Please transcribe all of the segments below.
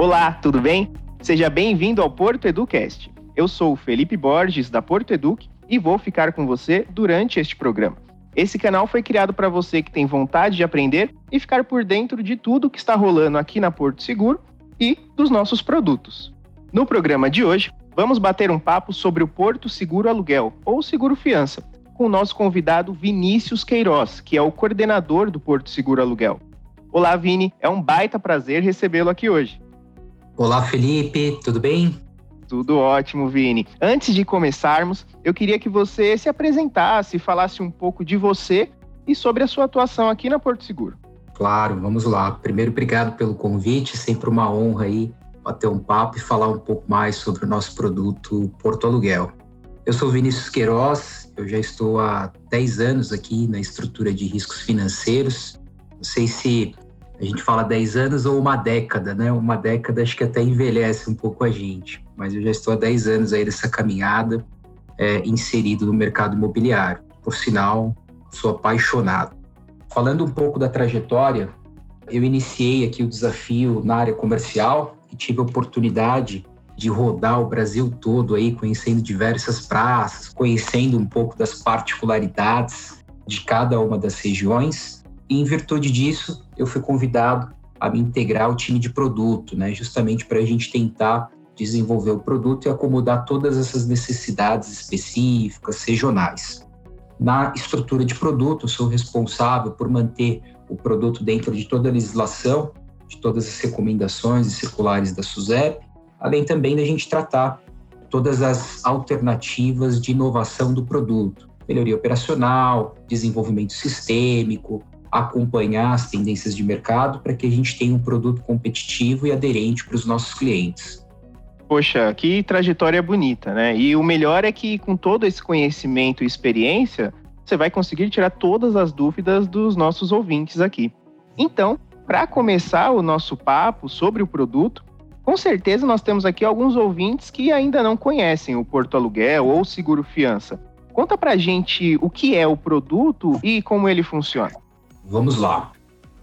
Olá, tudo bem? Seja bem-vindo ao Porto Educast. Eu sou o Felipe Borges, da Porto Educ, e vou ficar com você durante este programa. Esse canal foi criado para você que tem vontade de aprender e ficar por dentro de tudo que está rolando aqui na Porto Seguro e dos nossos produtos. No programa de hoje, vamos bater um papo sobre o Porto Seguro Aluguel, ou Seguro Fiança, com o nosso convidado Vinícius Queiroz, que é o coordenador do Porto Seguro Aluguel. Olá, Vini, é um baita prazer recebê-lo aqui hoje. Olá, Felipe, tudo bem? Tudo ótimo, Vini. Antes de começarmos, eu queria que você se apresentasse, falasse um pouco de você e sobre a sua atuação aqui na Porto Seguro. Claro, vamos lá. Primeiro, obrigado pelo convite, sempre uma honra aí bater um papo e falar um pouco mais sobre o nosso produto Porto Aluguel. Eu sou Vinícius Queiroz, eu já estou há 10 anos aqui na estrutura de riscos financeiros. Não sei se a gente fala 10 anos ou uma década, né? Uma década acho que até envelhece um pouco a gente, mas eu já estou há 10 anos aí nessa caminhada, é, inserido no mercado imobiliário. Por sinal, sou apaixonado. Falando um pouco da trajetória, eu iniciei aqui o desafio na área comercial e tive a oportunidade de rodar o Brasil todo aí, conhecendo diversas praças, conhecendo um pouco das particularidades de cada uma das regiões em virtude disso, eu fui convidado a me integrar ao time de produto, né? justamente para a gente tentar desenvolver o produto e acomodar todas essas necessidades específicas, regionais. Na estrutura de produto, sou responsável por manter o produto dentro de toda a legislação, de todas as recomendações e circulares da SUSEP, além também da gente tratar todas as alternativas de inovação do produto, melhoria operacional, desenvolvimento sistêmico, acompanhar as tendências de mercado para que a gente tenha um produto competitivo e aderente para os nossos clientes. Poxa, que trajetória bonita, né? E o melhor é que com todo esse conhecimento e experiência, você vai conseguir tirar todas as dúvidas dos nossos ouvintes aqui. Então, para começar o nosso papo sobre o produto, com certeza nós temos aqui alguns ouvintes que ainda não conhecem o Porto Aluguel ou Seguro Fiança. Conta pra gente o que é o produto e como ele funciona. Vamos lá.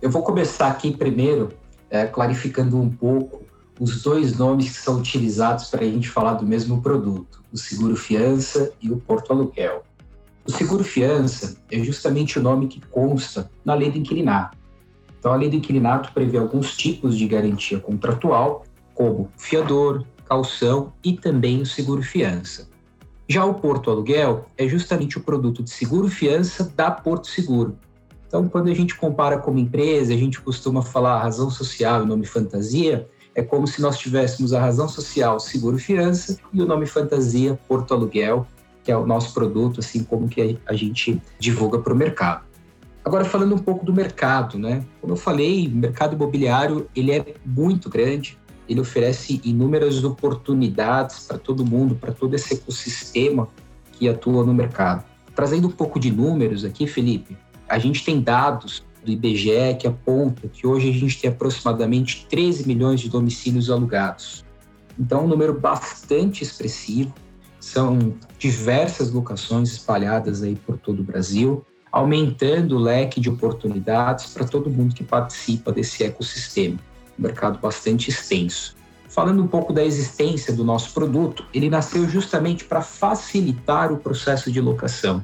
Eu vou começar aqui primeiro é, clarificando um pouco os dois nomes que são utilizados para a gente falar do mesmo produto, o seguro fiança e o porto aluguel. O seguro fiança é justamente o nome que consta na lei do inquilinato. Então, a lei do inquilinato prevê alguns tipos de garantia contratual, como fiador, calção e também o seguro fiança. Já o porto aluguel é justamente o produto de seguro fiança da Porto Seguro, então, quando a gente compara como empresa, a gente costuma falar razão social e nome fantasia, é como se nós tivéssemos a razão social seguro fiança e o nome fantasia porto aluguel, que é o nosso produto, assim como que a gente divulga para o mercado. Agora falando um pouco do mercado, né? Como eu falei, o mercado imobiliário ele é muito grande, ele oferece inúmeras oportunidades para todo mundo, para todo esse ecossistema que atua no mercado. Trazendo um pouco de números aqui, Felipe, a gente tem dados do IBGE que apontam que hoje a gente tem aproximadamente 13 milhões de domicílios alugados. Então, um número bastante expressivo. São diversas locações espalhadas aí por todo o Brasil, aumentando o leque de oportunidades para todo mundo que participa desse ecossistema. Um mercado bastante extenso. Falando um pouco da existência do nosso produto, ele nasceu justamente para facilitar o processo de locação.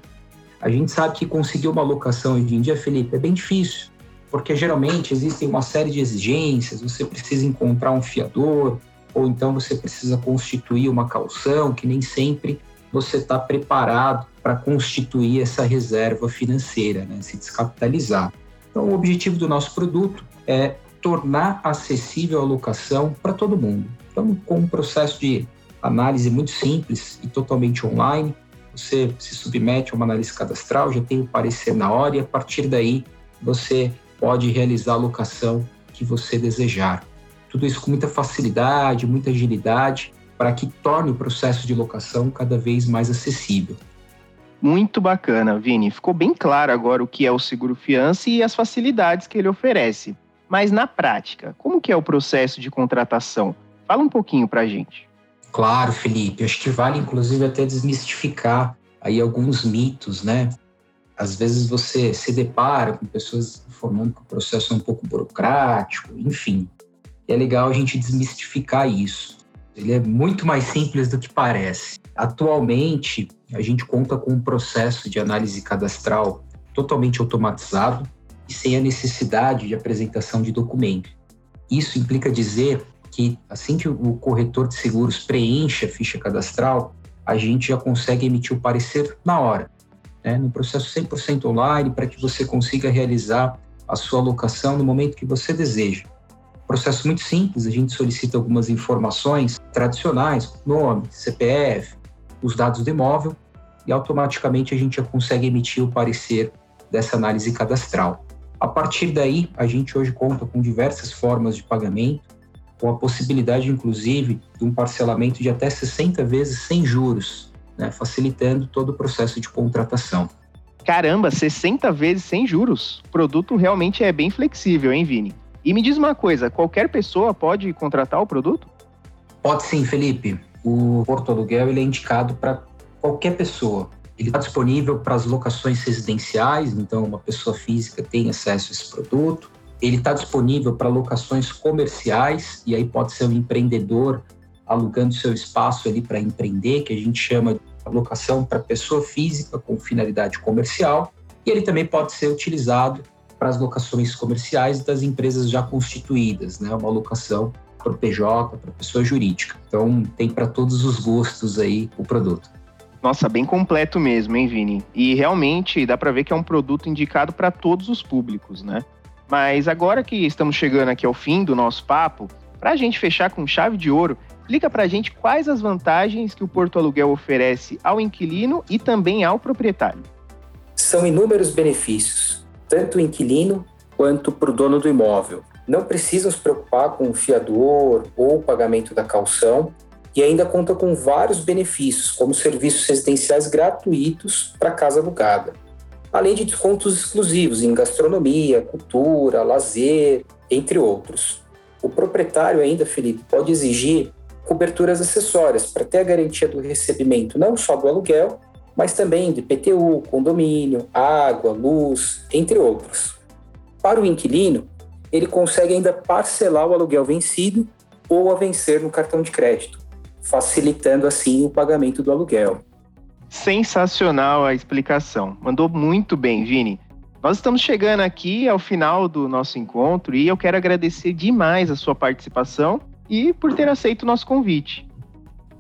A gente sabe que conseguir uma locação hoje em dia, Felipe, é bem difícil, porque geralmente existem uma série de exigências, você precisa encontrar um fiador, ou então você precisa constituir uma calção, que nem sempre você está preparado para constituir essa reserva financeira, né? se descapitalizar. Então, o objetivo do nosso produto é tornar acessível a locação para todo mundo. Então, com um processo de análise muito simples e totalmente online, você se submete a uma análise cadastral, já tem o parecer na hora e a partir daí você pode realizar a locação que você desejar. Tudo isso com muita facilidade, muita agilidade, para que torne o processo de locação cada vez mais acessível. Muito bacana, Vini. Ficou bem claro agora o que é o seguro fiança e as facilidades que ele oferece. Mas na prática, como que é o processo de contratação? Fala um pouquinho para a gente. Claro, Felipe. Acho que vale, inclusive, até desmistificar aí alguns mitos, né? às vezes você se depara com pessoas informando que o processo é um pouco burocrático, enfim. E é legal a gente desmistificar isso. Ele é muito mais simples do que parece. Atualmente, a gente conta com um processo de análise cadastral totalmente automatizado e sem a necessidade de apresentação de documento. Isso implica dizer que assim que o corretor de seguros preenche a ficha cadastral, a gente já consegue emitir o parecer na hora, né, no processo 100% online, para que você consiga realizar a sua alocação no momento que você deseja. Processo muito simples, a gente solicita algumas informações tradicionais, nome, CPF, os dados do imóvel, e automaticamente a gente já consegue emitir o parecer dessa análise cadastral. A partir daí, a gente hoje conta com diversas formas de pagamento, com a possibilidade, inclusive, de um parcelamento de até 60 vezes sem juros, né, facilitando todo o processo de contratação. Caramba, 60 vezes sem juros. O produto realmente é bem flexível, hein, Vini? E me diz uma coisa, qualquer pessoa pode contratar o produto? Pode sim, Felipe. O Porto Aluguel ele é indicado para qualquer pessoa. Ele está disponível para as locações residenciais, então uma pessoa física tem acesso a esse produto. Ele está disponível para locações comerciais, e aí pode ser um empreendedor alugando seu espaço ali para empreender, que a gente chama de locação para pessoa física com finalidade comercial. E ele também pode ser utilizado para as locações comerciais das empresas já constituídas, né? Uma locação para o PJ, para pessoa jurídica. Então tem para todos os gostos aí o produto. Nossa, bem completo mesmo, hein, Vini? E realmente dá para ver que é um produto indicado para todos os públicos, né? Mas agora que estamos chegando aqui ao fim do nosso papo, para a gente fechar com chave de ouro, explica para a gente quais as vantagens que o Porto Aluguel oferece ao inquilino e também ao proprietário. São inúmeros benefícios tanto o inquilino quanto para o dono do imóvel. Não precisam se preocupar com o fiador ou o pagamento da calção e ainda conta com vários benefícios, como serviços residenciais gratuitos para casa alugada, além de descontos exclusivos em gastronomia, cultura, lazer, entre outros. O proprietário ainda, Felipe, pode exigir coberturas acessórias para ter a garantia do recebimento não só do aluguel, mas também de PTU, condomínio, água, luz, entre outros. Para o inquilino, ele consegue ainda parcelar o aluguel vencido ou a vencer no cartão de crédito, facilitando assim o pagamento do aluguel. Sensacional a explicação. Mandou muito bem, Vini. Nós estamos chegando aqui ao final do nosso encontro e eu quero agradecer demais a sua participação e por ter aceito o nosso convite.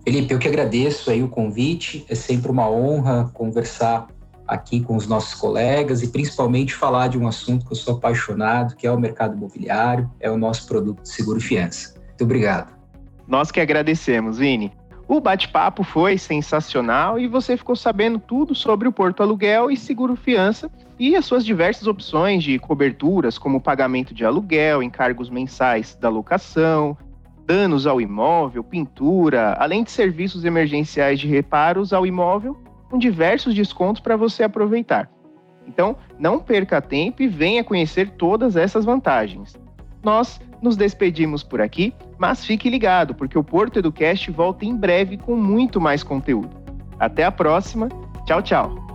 Felipe, eu que agradeço aí o convite. É sempre uma honra conversar aqui com os nossos colegas e principalmente falar de um assunto que eu sou apaixonado, que é o mercado imobiliário, é o nosso produto de seguro fiança. Muito obrigado. Nós que agradecemos, Vini. O bate-papo foi sensacional e você ficou sabendo tudo sobre o Porto Aluguel e Seguro Fiança e as suas diversas opções de coberturas, como pagamento de aluguel, encargos mensais da locação, danos ao imóvel, pintura, além de serviços emergenciais de reparos ao imóvel, com diversos descontos para você aproveitar. Então, não perca tempo e venha conhecer todas essas vantagens. Nós nos despedimos por aqui, mas fique ligado, porque o Porto Educast volta em breve com muito mais conteúdo. Até a próxima. Tchau, tchau.